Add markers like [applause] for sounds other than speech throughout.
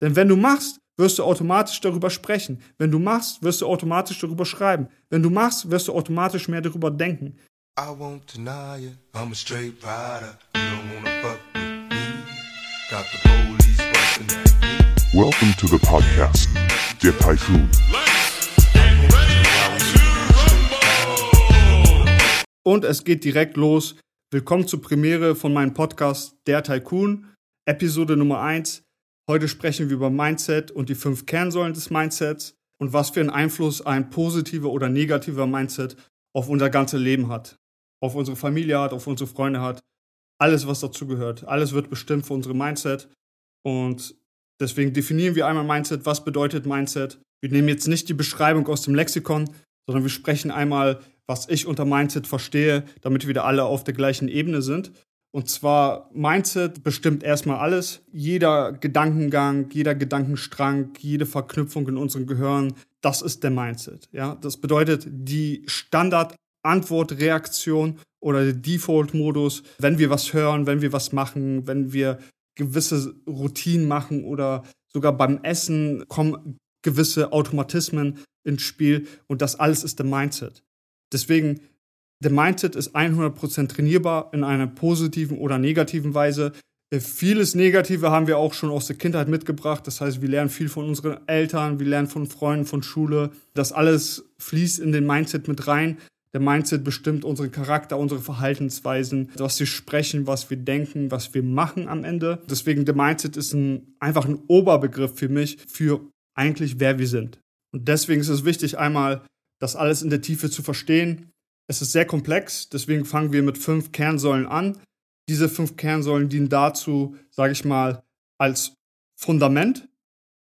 Denn wenn du machst, wirst du automatisch darüber sprechen. Wenn du machst, wirst du automatisch darüber schreiben. Wenn du machst, wirst du automatisch mehr darüber denken. I won't deny it. I'm a straight rider. You don't wanna fuck with me. Got the police busting at me. Welcome to the podcast, der Tycoon. Und es geht direkt los. Willkommen zur Premiere von meinem Podcast Der Tycoon, Episode Nummer 1. Heute sprechen wir über Mindset und die fünf Kernsäulen des Mindsets und was für einen Einfluss ein positiver oder negativer Mindset auf unser ganzes Leben hat, auf unsere Familie hat, auf unsere Freunde hat, alles, was dazu gehört. Alles wird bestimmt für unsere Mindset und deswegen definieren wir einmal Mindset. Was bedeutet Mindset? Wir nehmen jetzt nicht die Beschreibung aus dem Lexikon, sondern wir sprechen einmal, was ich unter Mindset verstehe, damit wir da alle auf der gleichen Ebene sind. Und zwar Mindset bestimmt erstmal alles. Jeder Gedankengang, jeder Gedankenstrang, jede Verknüpfung in unserem Gehirn, das ist der Mindset. Ja, das bedeutet die Standard-Antwort-Reaktion oder der Default-Modus, wenn wir was hören, wenn wir was machen, wenn wir gewisse Routinen machen oder sogar beim Essen kommen gewisse Automatismen ins Spiel und das alles ist der Mindset. Deswegen der Mindset ist 100% trainierbar in einer positiven oder negativen Weise. Äh, vieles Negative haben wir auch schon aus der Kindheit mitgebracht. Das heißt, wir lernen viel von unseren Eltern, wir lernen von Freunden, von Schule. Das alles fließt in den Mindset mit rein. Der Mindset bestimmt unseren Charakter, unsere Verhaltensweisen, was wir sprechen, was wir denken, was wir machen am Ende. Deswegen der Mindset ist ein, einfach ein Oberbegriff für mich für eigentlich wer wir sind. Und deswegen ist es wichtig, einmal das alles in der Tiefe zu verstehen, es ist sehr komplex, deswegen fangen wir mit fünf Kernsäulen an. Diese fünf Kernsäulen dienen dazu, sage ich mal, als Fundament.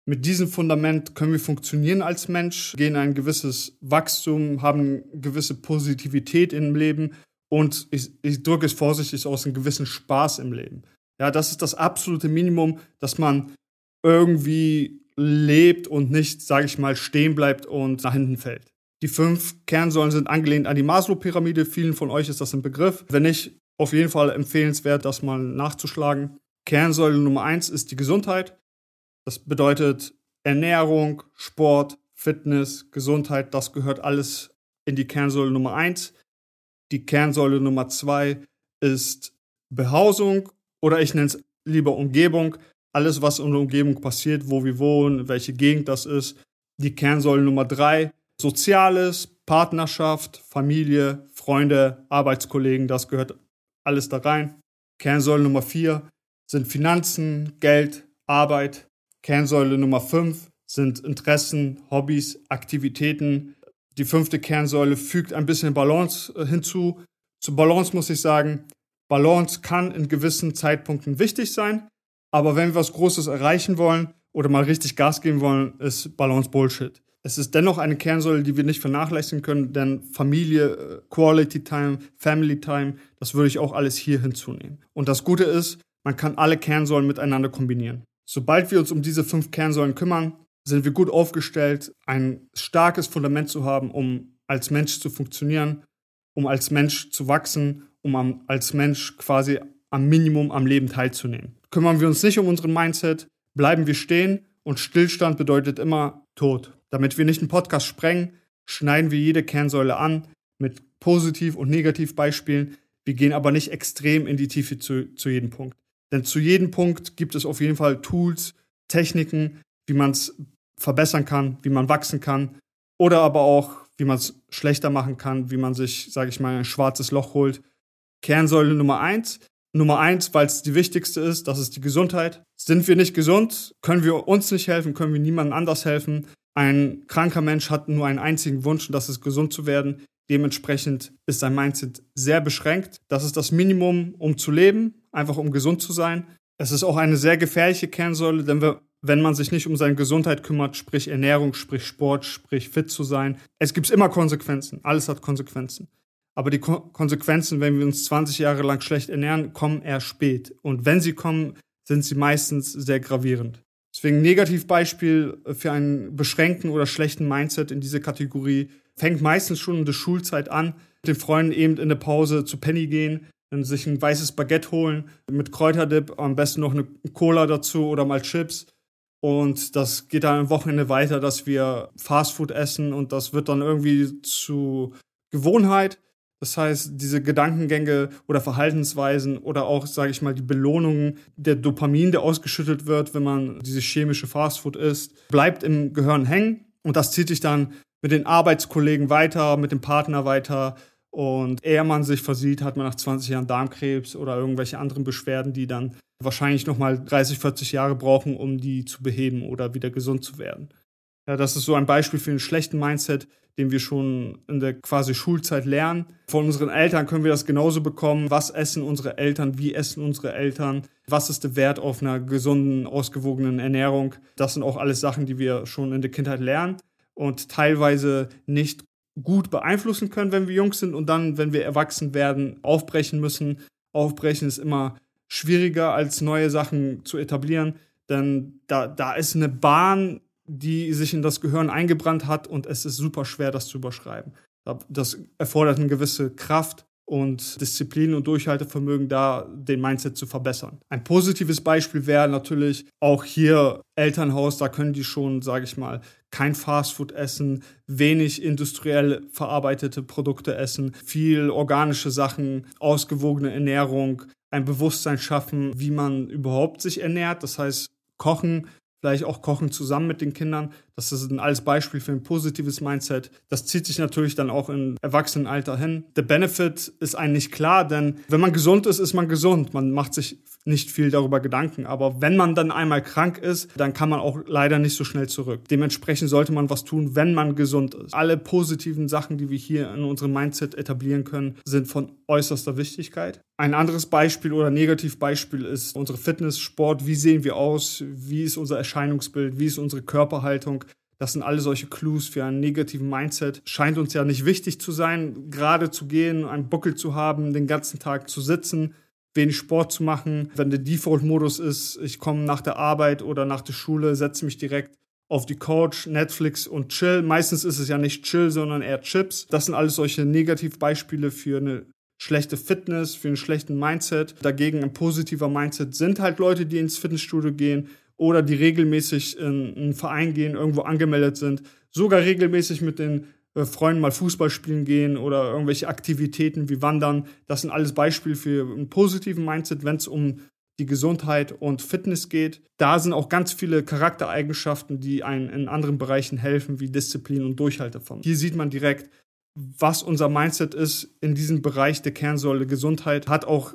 Mit diesem Fundament können wir funktionieren als Mensch, gehen ein gewisses Wachstum, haben eine gewisse Positivität im Leben und ich, ich drücke es vorsichtig aus, einen gewissen Spaß im Leben. Ja, das ist das absolute Minimum, dass man irgendwie lebt und nicht, sage ich mal, stehen bleibt und nach hinten fällt. Die fünf Kernsäulen sind angelehnt an die Maslow-Pyramide. Vielen von euch ist das ein Begriff. Wenn nicht, auf jeden Fall empfehlenswert, das mal nachzuschlagen. Kernsäule Nummer eins ist die Gesundheit. Das bedeutet Ernährung, Sport, Fitness, Gesundheit. Das gehört alles in die Kernsäule Nummer eins. Die Kernsäule Nummer zwei ist Behausung oder ich nenne es lieber Umgebung. Alles, was in der Umgebung passiert, wo wir wohnen, welche Gegend das ist. Die Kernsäule Nummer drei Soziales, Partnerschaft, Familie, Freunde, Arbeitskollegen, das gehört alles da rein. Kernsäule Nummer vier sind Finanzen, Geld, Arbeit. Kernsäule Nummer fünf sind Interessen, Hobbys, Aktivitäten. Die fünfte Kernsäule fügt ein bisschen Balance äh, hinzu. Zu Balance muss ich sagen, Balance kann in gewissen Zeitpunkten wichtig sein, aber wenn wir was Großes erreichen wollen oder mal richtig Gas geben wollen, ist Balance Bullshit. Es ist dennoch eine Kernsäule, die wir nicht vernachlässigen können, denn Familie, äh, Quality Time, Family Time, das würde ich auch alles hier hinzunehmen. Und das Gute ist, man kann alle Kernsäulen miteinander kombinieren. Sobald wir uns um diese fünf Kernsäulen kümmern, sind wir gut aufgestellt, ein starkes Fundament zu haben, um als Mensch zu funktionieren, um als Mensch zu wachsen, um als Mensch quasi am Minimum am Leben teilzunehmen. Kümmern wir uns nicht um unseren Mindset, bleiben wir stehen und Stillstand bedeutet immer Tod. Damit wir nicht einen Podcast sprengen, schneiden wir jede Kernsäule an mit Positiv- und Negativbeispielen. Wir gehen aber nicht extrem in die Tiefe zu, zu jedem Punkt. Denn zu jedem Punkt gibt es auf jeden Fall Tools, Techniken, wie man es verbessern kann, wie man wachsen kann oder aber auch, wie man es schlechter machen kann, wie man sich, sage ich mal, ein schwarzes Loch holt. Kernsäule Nummer eins. Nummer eins, weil es die wichtigste ist, das ist die Gesundheit. Sind wir nicht gesund, können wir uns nicht helfen, können wir niemandem anders helfen. Ein kranker Mensch hat nur einen einzigen Wunsch und das ist gesund zu werden. Dementsprechend ist sein Mindset sehr beschränkt. Das ist das Minimum, um zu leben, einfach um gesund zu sein. Es ist auch eine sehr gefährliche Kernsäule, denn wenn man sich nicht um seine Gesundheit kümmert, sprich Ernährung, sprich Sport, sprich fit zu sein, es gibt immer Konsequenzen. Alles hat Konsequenzen. Aber die Ko Konsequenzen, wenn wir uns 20 Jahre lang schlecht ernähren, kommen eher spät. Und wenn sie kommen, sind sie meistens sehr gravierend. Deswegen Negativbeispiel für einen beschränkten oder schlechten Mindset in diese Kategorie fängt meistens schon in der Schulzeit an, mit den Freunden eben in der Pause zu Penny gehen, sich ein weißes Baguette holen, mit Kräuterdip, am besten noch eine Cola dazu oder mal Chips. Und das geht dann am Wochenende weiter, dass wir Fastfood essen und das wird dann irgendwie zu Gewohnheit. Das heißt, diese Gedankengänge oder Verhaltensweisen oder auch, sage ich mal, die Belohnungen, der Dopamin, der ausgeschüttet wird, wenn man diese chemische Fastfood isst, bleibt im Gehirn hängen und das zieht sich dann mit den Arbeitskollegen weiter, mit dem Partner weiter. Und ehe man sich versieht, hat man nach 20 Jahren Darmkrebs oder irgendwelche anderen Beschwerden, die dann wahrscheinlich nochmal 30, 40 Jahre brauchen, um die zu beheben oder wieder gesund zu werden. Ja, das ist so ein Beispiel für einen schlechten Mindset, den wir schon in der quasi Schulzeit lernen. Von unseren Eltern können wir das genauso bekommen. Was essen unsere Eltern? Wie essen unsere Eltern? Was ist der Wert auf einer gesunden, ausgewogenen Ernährung? Das sind auch alles Sachen, die wir schon in der Kindheit lernen und teilweise nicht gut beeinflussen können, wenn wir jung sind und dann, wenn wir erwachsen werden, aufbrechen müssen. Aufbrechen ist immer schwieriger als neue Sachen zu etablieren, denn da, da ist eine Bahn, die sich in das Gehirn eingebrannt hat und es ist super schwer, das zu überschreiben. Das erfordert eine gewisse Kraft und Disziplin und Durchhaltevermögen da, den Mindset zu verbessern. Ein positives Beispiel wäre natürlich auch hier Elternhaus, da können die schon, sage ich mal, kein Fastfood essen, wenig industriell verarbeitete Produkte essen, viel organische Sachen, ausgewogene Ernährung, ein Bewusstsein schaffen, wie man überhaupt sich ernährt. Das heißt, kochen, vielleicht auch kochen zusammen mit den Kindern. Das ist ein alles Beispiel für ein positives Mindset. Das zieht sich natürlich dann auch im Erwachsenenalter hin. Der Benefit ist eigentlich klar, denn wenn man gesund ist, ist man gesund. Man macht sich nicht viel darüber Gedanken. Aber wenn man dann einmal krank ist, dann kann man auch leider nicht so schnell zurück. Dementsprechend sollte man was tun, wenn man gesund ist. Alle positiven Sachen, die wir hier in unserem Mindset etablieren können, sind von äußerster Wichtigkeit. Ein anderes Beispiel oder Negativbeispiel ist unsere Fitness, Sport. Wie sehen wir aus? Wie ist unser Erscheinungsbild? Wie ist unsere Körperhaltung? Das sind alle solche Clues für einen negativen Mindset. Scheint uns ja nicht wichtig zu sein, gerade zu gehen, einen Buckel zu haben, den ganzen Tag zu sitzen wenig Sport zu machen. Wenn der Default-Modus ist, ich komme nach der Arbeit oder nach der Schule, setze mich direkt auf die Couch, Netflix und chill. Meistens ist es ja nicht chill, sondern eher Chips. Das sind alles solche Negativbeispiele für eine schlechte Fitness, für einen schlechten Mindset. Dagegen ein positiver Mindset sind halt Leute, die ins Fitnessstudio gehen oder die regelmäßig in einen Verein gehen, irgendwo angemeldet sind, sogar regelmäßig mit den äh, Freunden mal Fußball spielen gehen oder irgendwelche Aktivitäten wie Wandern. Das sind alles Beispiele für einen positiven Mindset, wenn es um die Gesundheit und Fitness geht. Da sind auch ganz viele Charaktereigenschaften, die einen in anderen Bereichen helfen, wie Disziplin und Durchhaltevermögen. Hier sieht man direkt, was unser Mindset ist in diesem Bereich der Kernsäule Gesundheit, hat auch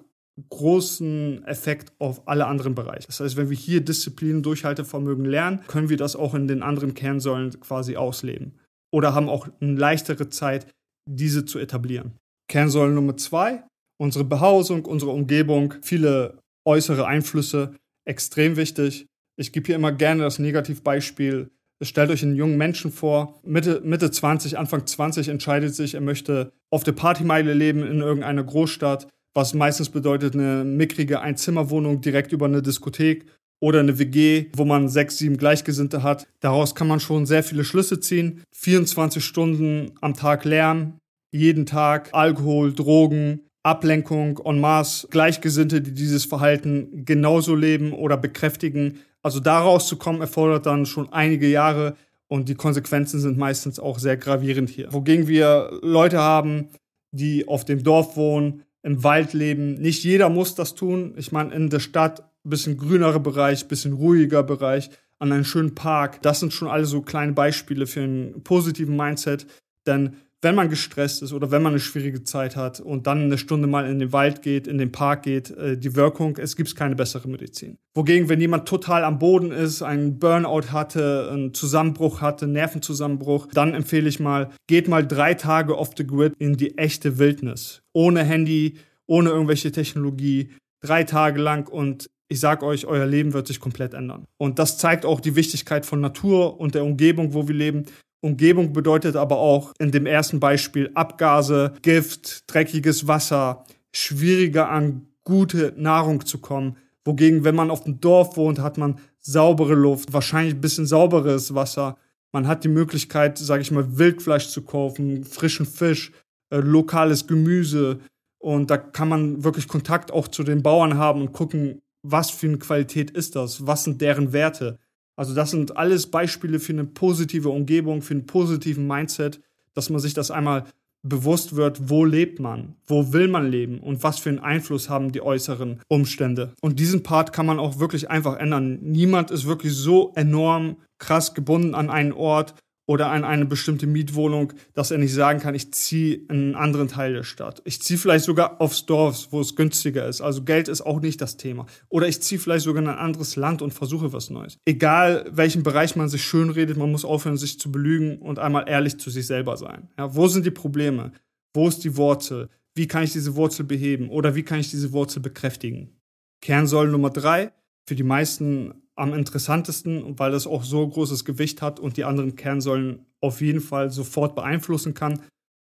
großen Effekt auf alle anderen Bereiche. Das heißt, wenn wir hier Disziplin Durchhaltevermögen lernen, können wir das auch in den anderen Kernsäulen quasi ausleben oder haben auch eine leichtere Zeit, diese zu etablieren. Kernsäule Nummer zwei, unsere Behausung, unsere Umgebung, viele äußere Einflüsse, extrem wichtig. Ich gebe hier immer gerne das Negativbeispiel. Stellt euch einen jungen Menschen vor, Mitte, Mitte 20, Anfang 20 entscheidet sich, er möchte auf der Partymeile leben in irgendeiner Großstadt, was meistens bedeutet eine mickrige Einzimmerwohnung direkt über eine Diskothek oder eine WG, wo man sechs, sieben Gleichgesinnte hat. Daraus kann man schon sehr viele Schlüsse ziehen. 24 Stunden am Tag Lärm, jeden Tag Alkohol, Drogen, Ablenkung en masse, Gleichgesinnte, die dieses Verhalten genauso leben oder bekräftigen. Also daraus zu kommen, erfordert dann schon einige Jahre und die Konsequenzen sind meistens auch sehr gravierend hier. Wogegen wir Leute haben, die auf dem Dorf wohnen, im Wald leben. Nicht jeder muss das tun. Ich meine, in der Stadt bisschen grünerer Bereich, bisschen ruhiger Bereich, an einen schönen Park. Das sind schon alle so kleine Beispiele für einen positiven Mindset. Denn wenn man gestresst ist oder wenn man eine schwierige Zeit hat und dann eine Stunde mal in den Wald geht, in den Park geht, äh, die Wirkung, es gibt keine bessere Medizin. Wogegen, wenn jemand total am Boden ist, einen Burnout hatte, einen Zusammenbruch hatte, Nervenzusammenbruch, dann empfehle ich mal, geht mal drei Tage off the grid in die echte Wildnis. Ohne Handy, ohne irgendwelche Technologie, drei Tage lang und ich sag euch, euer Leben wird sich komplett ändern. Und das zeigt auch die Wichtigkeit von Natur und der Umgebung, wo wir leben. Umgebung bedeutet aber auch in dem ersten Beispiel Abgase, Gift, dreckiges Wasser, schwieriger an gute Nahrung zu kommen. Wogegen, wenn man auf dem Dorf wohnt, hat man saubere Luft, wahrscheinlich ein bisschen sauberes Wasser. Man hat die Möglichkeit, sage ich mal, Wildfleisch zu kaufen, frischen Fisch, äh, lokales Gemüse. Und da kann man wirklich Kontakt auch zu den Bauern haben und gucken, was für eine Qualität ist das? Was sind deren Werte? Also das sind alles Beispiele für eine positive Umgebung, für einen positiven Mindset, dass man sich das einmal bewusst wird, wo lebt man, wo will man leben und was für einen Einfluss haben die äußeren Umstände. Und diesen Part kann man auch wirklich einfach ändern. Niemand ist wirklich so enorm krass gebunden an einen Ort oder an eine bestimmte Mietwohnung, dass er nicht sagen kann, ich ziehe in einen anderen Teil der Stadt. Ich ziehe vielleicht sogar aufs Dorf, wo es günstiger ist. Also Geld ist auch nicht das Thema. Oder ich ziehe vielleicht sogar in ein anderes Land und versuche was Neues. Egal, welchen Bereich man sich schönredet, man muss aufhören, sich zu belügen und einmal ehrlich zu sich selber sein. Ja, wo sind die Probleme? Wo ist die Wurzel? Wie kann ich diese Wurzel beheben? Oder wie kann ich diese Wurzel bekräftigen? Kernsäule Nummer drei, für die meisten am interessantesten, weil das auch so großes Gewicht hat und die anderen Kernsäulen auf jeden Fall sofort beeinflussen kann,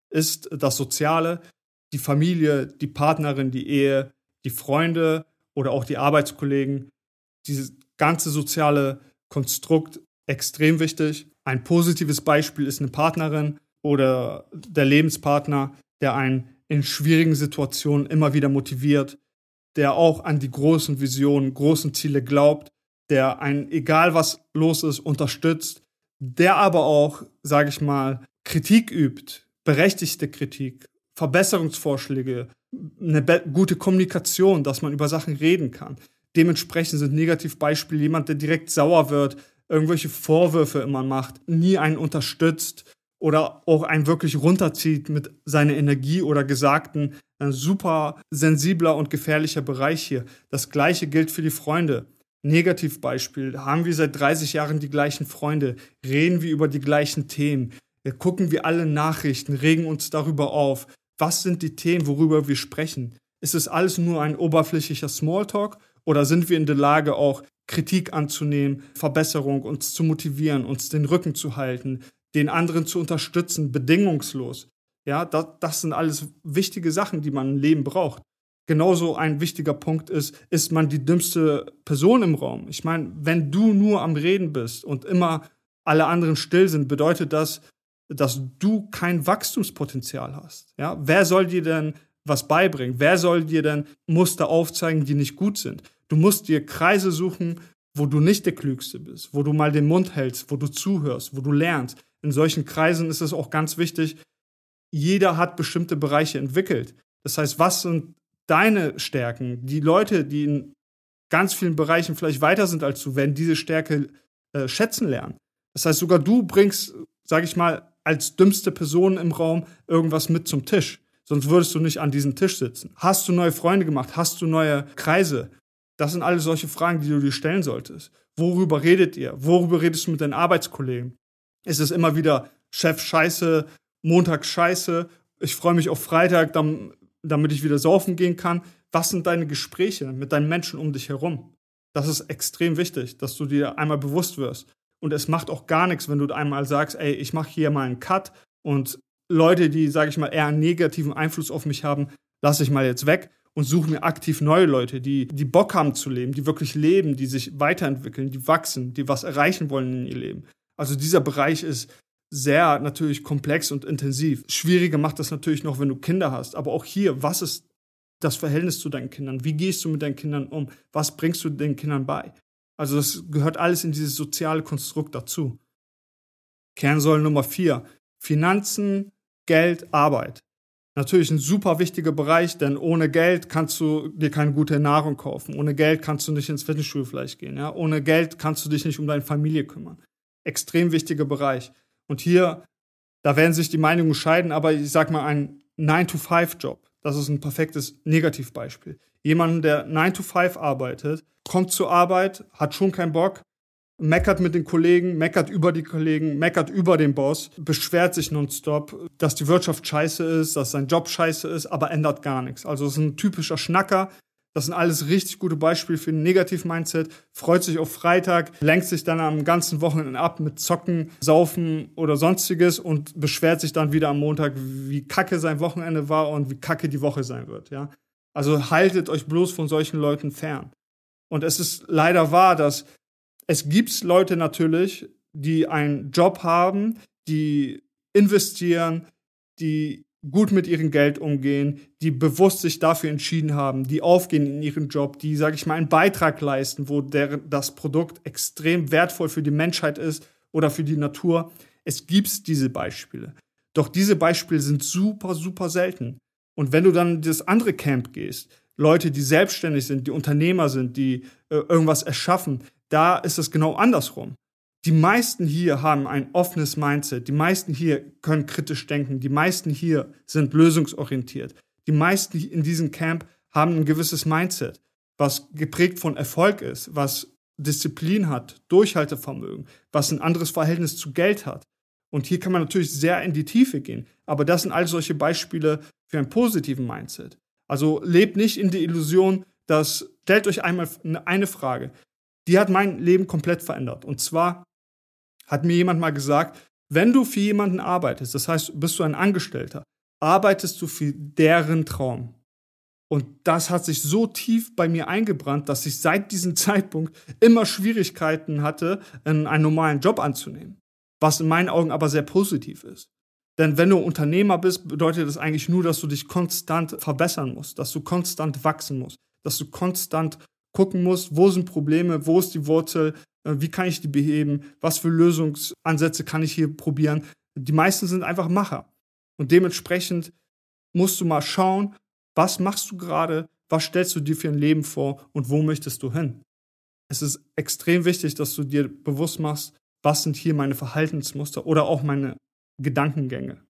ist das Soziale, die Familie, die Partnerin, die Ehe, die Freunde oder auch die Arbeitskollegen. Dieses ganze soziale Konstrukt extrem wichtig. Ein positives Beispiel ist eine Partnerin oder der Lebenspartner, der einen in schwierigen Situationen immer wieder motiviert, der auch an die großen Visionen, großen Ziele glaubt der ein, egal was los ist, unterstützt, der aber auch, sage ich mal, Kritik übt, berechtigte Kritik, Verbesserungsvorschläge, eine gute Kommunikation, dass man über Sachen reden kann. Dementsprechend sind Negativbeispiele jemand, der direkt sauer wird, irgendwelche Vorwürfe immer macht, nie einen unterstützt oder auch einen wirklich runterzieht mit seiner Energie oder Gesagten. Ein super sensibler und gefährlicher Bereich hier. Das gleiche gilt für die Freunde. Negativbeispiel, haben wir seit 30 Jahren die gleichen Freunde, reden wir über die gleichen Themen, gucken wir alle Nachrichten, regen uns darüber auf. Was sind die Themen, worüber wir sprechen? Ist es alles nur ein oberflächlicher Smalltalk oder sind wir in der Lage, auch Kritik anzunehmen, Verbesserung, uns zu motivieren, uns den Rücken zu halten, den anderen zu unterstützen, bedingungslos? Ja, das, das sind alles wichtige Sachen, die man im Leben braucht genauso ein wichtiger Punkt ist, ist man die dümmste Person im Raum. Ich meine, wenn du nur am Reden bist und immer alle anderen still sind, bedeutet das, dass du kein Wachstumspotenzial hast. Ja? Wer soll dir denn was beibringen? Wer soll dir denn Muster aufzeigen, die nicht gut sind? Du musst dir Kreise suchen, wo du nicht der Klügste bist, wo du mal den Mund hältst, wo du zuhörst, wo du lernst. In solchen Kreisen ist es auch ganz wichtig, jeder hat bestimmte Bereiche entwickelt. Das heißt, was sind deine Stärken, die Leute, die in ganz vielen Bereichen vielleicht weiter sind als du, werden diese Stärke äh, schätzen lernen. Das heißt, sogar du bringst, sage ich mal, als dümmste Person im Raum irgendwas mit zum Tisch. Sonst würdest du nicht an diesem Tisch sitzen. Hast du neue Freunde gemacht? Hast du neue Kreise? Das sind alle solche Fragen, die du dir stellen solltest. Worüber redet ihr? Worüber redest du mit deinen Arbeitskollegen? Ist es immer wieder Chef Scheiße, Montag Scheiße, ich freue mich auf Freitag, dann damit ich wieder saufen gehen kann. Was sind deine Gespräche mit deinen Menschen um dich herum? Das ist extrem wichtig, dass du dir einmal bewusst wirst. Und es macht auch gar nichts, wenn du einmal sagst, ey, ich mache hier mal einen Cut und Leute, die, sage ich mal, eher einen negativen Einfluss auf mich haben, lasse ich mal jetzt weg und suche mir aktiv neue Leute, die, die Bock haben zu leben, die wirklich leben, die sich weiterentwickeln, die wachsen, die was erreichen wollen in ihr Leben. Also dieser Bereich ist sehr natürlich komplex und intensiv. Schwieriger macht das natürlich noch, wenn du Kinder hast. Aber auch hier, was ist das Verhältnis zu deinen Kindern? Wie gehst du mit deinen Kindern um? Was bringst du den Kindern bei? Also das gehört alles in dieses soziale Konstrukt dazu. Kernsäule Nummer vier. Finanzen, Geld, Arbeit. Natürlich ein super wichtiger Bereich, denn ohne Geld kannst du dir keine gute Nahrung kaufen. Ohne Geld kannst du nicht ins Fitnessstudio vielleicht gehen. Ja? Ohne Geld kannst du dich nicht um deine Familie kümmern. Extrem wichtiger Bereich. Und hier, da werden sich die Meinungen scheiden, aber ich sag mal, ein 9-to-5-Job, das ist ein perfektes Negativbeispiel. Jemand, der 9-to-5 arbeitet, kommt zur Arbeit, hat schon keinen Bock, meckert mit den Kollegen, meckert über die Kollegen, meckert über den Boss, beschwert sich nonstop, dass die Wirtschaft scheiße ist, dass sein Job scheiße ist, aber ändert gar nichts. Also es ist ein typischer Schnacker, das sind alles richtig gute Beispiele für ein Negativ-Mindset. Freut sich auf Freitag, lenkt sich dann am ganzen Wochenende ab mit Zocken, Saufen oder sonstiges und beschwert sich dann wieder am Montag, wie kacke sein Wochenende war und wie kacke die Woche sein wird. Ja? Also haltet euch bloß von solchen Leuten fern. Und es ist leider wahr, dass es gibt Leute natürlich, die einen Job haben, die investieren, die gut mit ihrem Geld umgehen, die bewusst sich dafür entschieden haben, die aufgehen in ihren Job, die, sage ich mal, einen Beitrag leisten, wo der, das Produkt extrem wertvoll für die Menschheit ist oder für die Natur. Es gibt diese Beispiele. Doch diese Beispiele sind super, super selten. Und wenn du dann in das andere Camp gehst, Leute, die selbstständig sind, die Unternehmer sind, die äh, irgendwas erschaffen, da ist es genau andersrum. Die meisten hier haben ein offenes Mindset. Die meisten hier können kritisch denken. Die meisten hier sind lösungsorientiert. Die meisten in diesem Camp haben ein gewisses Mindset, was geprägt von Erfolg ist, was Disziplin hat, Durchhaltevermögen, was ein anderes Verhältnis zu Geld hat. Und hier kann man natürlich sehr in die Tiefe gehen. Aber das sind all solche Beispiele für einen positiven Mindset. Also lebt nicht in der Illusion, dass, stellt euch einmal eine Frage. Die hat mein Leben komplett verändert. Und zwar, hat mir jemand mal gesagt, wenn du für jemanden arbeitest, das heißt, bist du ein Angestellter, arbeitest du für deren Traum. Und das hat sich so tief bei mir eingebrannt, dass ich seit diesem [laughs] Zeitpunkt immer Schwierigkeiten hatte, einen normalen Job anzunehmen. Was in meinen Augen aber sehr positiv ist. Denn wenn du Unternehmer bist, bedeutet das eigentlich nur, dass du dich konstant verbessern musst, dass du konstant wachsen musst, dass du konstant gucken musst, wo sind Probleme, wo ist die Wurzel, wie kann ich die beheben, was für Lösungsansätze kann ich hier probieren. Die meisten sind einfach Macher. Und dementsprechend musst du mal schauen, was machst du gerade, was stellst du dir für ein Leben vor und wo möchtest du hin. Es ist extrem wichtig, dass du dir bewusst machst, was sind hier meine Verhaltensmuster oder auch meine Gedankengänge.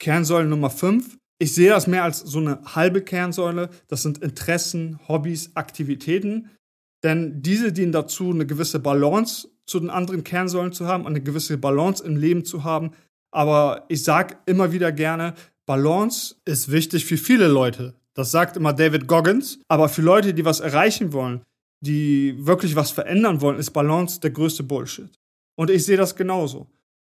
Kernsäule Nummer 5. Ich sehe das mehr als so eine halbe Kernsäule. Das sind Interessen, Hobbys, Aktivitäten. Denn diese dienen dazu, eine gewisse Balance zu den anderen Kernsäulen zu haben, eine gewisse Balance im Leben zu haben. Aber ich sage immer wieder gerne, Balance ist wichtig für viele Leute. Das sagt immer David Goggins. Aber für Leute, die was erreichen wollen, die wirklich was verändern wollen, ist Balance der größte Bullshit. Und ich sehe das genauso.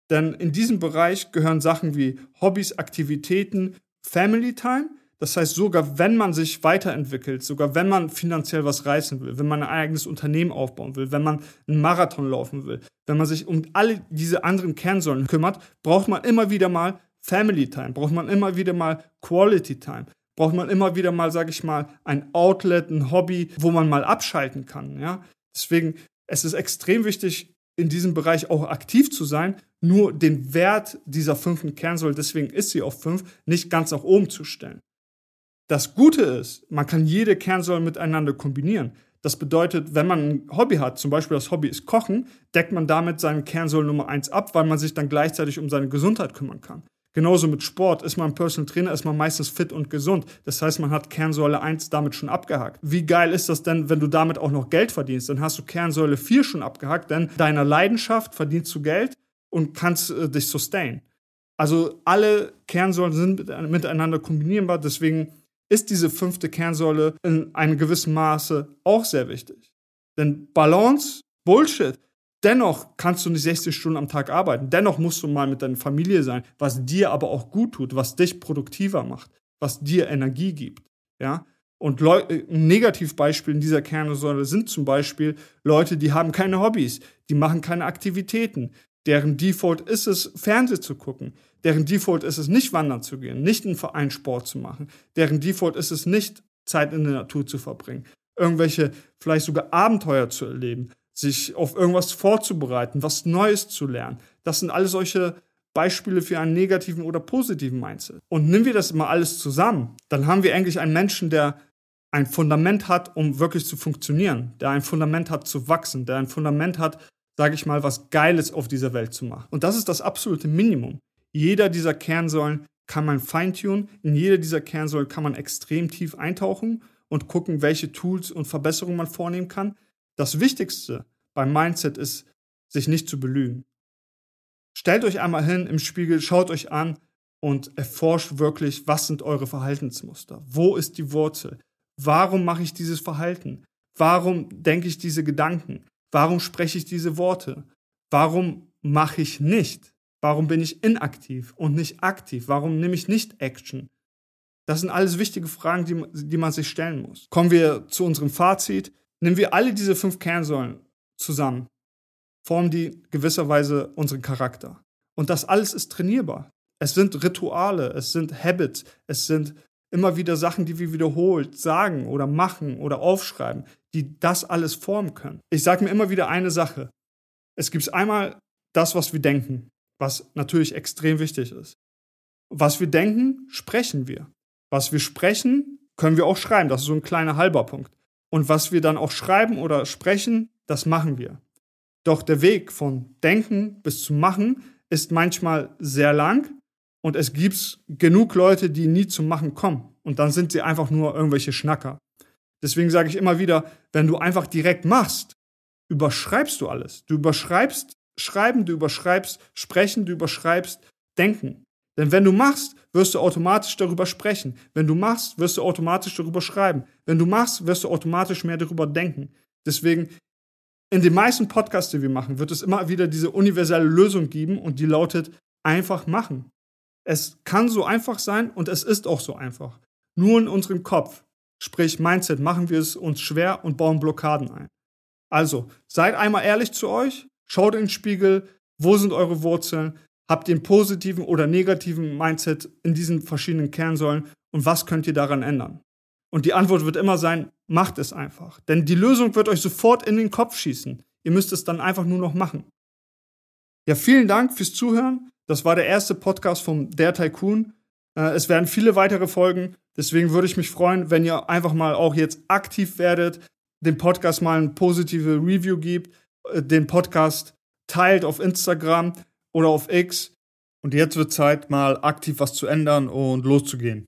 Denn in diesem Bereich gehören Sachen wie Hobbys, Aktivitäten, Family Time das heißt, sogar wenn man sich weiterentwickelt, sogar wenn man finanziell was reißen will, wenn man ein eigenes Unternehmen aufbauen will, wenn man einen Marathon laufen will, wenn man sich um alle diese anderen Kernsäulen kümmert, braucht man immer wieder mal Family Time, braucht man immer wieder mal Quality Time, braucht man immer wieder mal, sage ich mal, ein Outlet, ein Hobby, wo man mal abschalten kann. Ja? Deswegen, es ist extrem wichtig, in diesem Bereich auch aktiv zu sein, nur den Wert dieser fünften Kernsäule, deswegen ist sie auf fünf, nicht ganz nach oben zu stellen. Das Gute ist, man kann jede Kernsäule miteinander kombinieren. Das bedeutet, wenn man ein Hobby hat, zum Beispiel das Hobby ist Kochen, deckt man damit seine Kernsäule Nummer 1 ab, weil man sich dann gleichzeitig um seine Gesundheit kümmern kann. Genauso mit Sport. Ist man Personal Trainer, ist man meistens fit und gesund. Das heißt, man hat Kernsäule 1 damit schon abgehakt. Wie geil ist das denn, wenn du damit auch noch Geld verdienst? Dann hast du Kernsäule 4 schon abgehakt, denn deiner Leidenschaft verdienst du Geld und kannst äh, dich sustain. Also alle Kernsäulen sind miteinander kombinierbar, deswegen ist diese fünfte Kernsäule in einem gewissen Maße auch sehr wichtig. Denn Balance, Bullshit. Dennoch kannst du nicht 60 Stunden am Tag arbeiten. Dennoch musst du mal mit deiner Familie sein, was dir aber auch gut tut, was dich produktiver macht, was dir Energie gibt. Ja? Und Leu ein Negativbeispiel in dieser Kernsäule sind zum Beispiel Leute, die haben keine Hobbys, die machen keine Aktivitäten, deren Default ist es, Fernsehen zu gucken, deren Default ist es, nicht wandern zu gehen, nicht einen Vereinssport zu machen, deren Default ist es, nicht Zeit in der Natur zu verbringen, irgendwelche vielleicht sogar Abenteuer zu erleben, sich auf irgendwas vorzubereiten, was Neues zu lernen. Das sind alle solche Beispiele für einen negativen oder positiven Mindset. Und nehmen wir das mal alles zusammen, dann haben wir eigentlich einen Menschen, der ein Fundament hat, um wirklich zu funktionieren, der ein Fundament hat zu wachsen, der ein Fundament hat, sage ich mal, was Geiles auf dieser Welt zu machen. Und das ist das absolute Minimum. Jeder dieser Kernsäulen kann man feintunen, in jeder dieser Kernsäulen kann man extrem tief eintauchen und gucken, welche Tools und Verbesserungen man vornehmen kann. Das Wichtigste beim Mindset ist, sich nicht zu belügen. Stellt euch einmal hin im Spiegel, schaut euch an und erforscht wirklich, was sind eure Verhaltensmuster? Wo ist die Wurzel? Warum mache ich dieses Verhalten? Warum denke ich diese Gedanken? Warum spreche ich diese Worte? Warum mache ich nicht? Warum bin ich inaktiv und nicht aktiv? Warum nehme ich nicht Action? Das sind alles wichtige Fragen, die, die man sich stellen muss. Kommen wir zu unserem Fazit. Nehmen wir alle diese fünf Kernsäulen zusammen, formen die gewisserweise unseren Charakter. Und das alles ist trainierbar. Es sind Rituale, es sind Habits, es sind immer wieder Sachen, die wir wiederholt sagen oder machen oder aufschreiben, die das alles formen können. Ich sage mir immer wieder eine Sache. Es gibt einmal das, was wir denken, was natürlich extrem wichtig ist. Was wir denken, sprechen wir. Was wir sprechen, können wir auch schreiben. Das ist so ein kleiner halber Punkt. Und was wir dann auch schreiben oder sprechen, das machen wir. Doch der Weg von Denken bis zu Machen ist manchmal sehr lang und es gibt genug Leute, die nie zum Machen kommen. Und dann sind sie einfach nur irgendwelche Schnacker. Deswegen sage ich immer wieder, wenn du einfach direkt machst, überschreibst du alles. Du überschreibst Schreiben, du überschreibst Sprechen, du überschreibst Denken. Denn wenn du machst, wirst du automatisch darüber sprechen. Wenn du machst, wirst du automatisch darüber schreiben. Wenn du machst, wirst du automatisch mehr darüber denken. Deswegen, in den meisten Podcasts, die wir machen, wird es immer wieder diese universelle Lösung geben und die lautet einfach machen. Es kann so einfach sein und es ist auch so einfach. Nur in unserem Kopf, sprich Mindset, machen wir es uns schwer und bauen Blockaden ein. Also, seid einmal ehrlich zu euch, schaut in den Spiegel, wo sind eure Wurzeln, habt ihr einen positiven oder negativen Mindset in diesen verschiedenen Kernsäulen und was könnt ihr daran ändern? Und die Antwort wird immer sein, macht es einfach. Denn die Lösung wird euch sofort in den Kopf schießen. Ihr müsst es dann einfach nur noch machen. Ja, vielen Dank fürs Zuhören. Das war der erste Podcast vom Der Tycoon. Äh, es werden viele weitere Folgen. Deswegen würde ich mich freuen, wenn ihr einfach mal auch jetzt aktiv werdet, dem Podcast mal eine positive Review gibt, äh, den Podcast teilt auf Instagram oder auf X. Und jetzt wird Zeit, mal aktiv was zu ändern und loszugehen.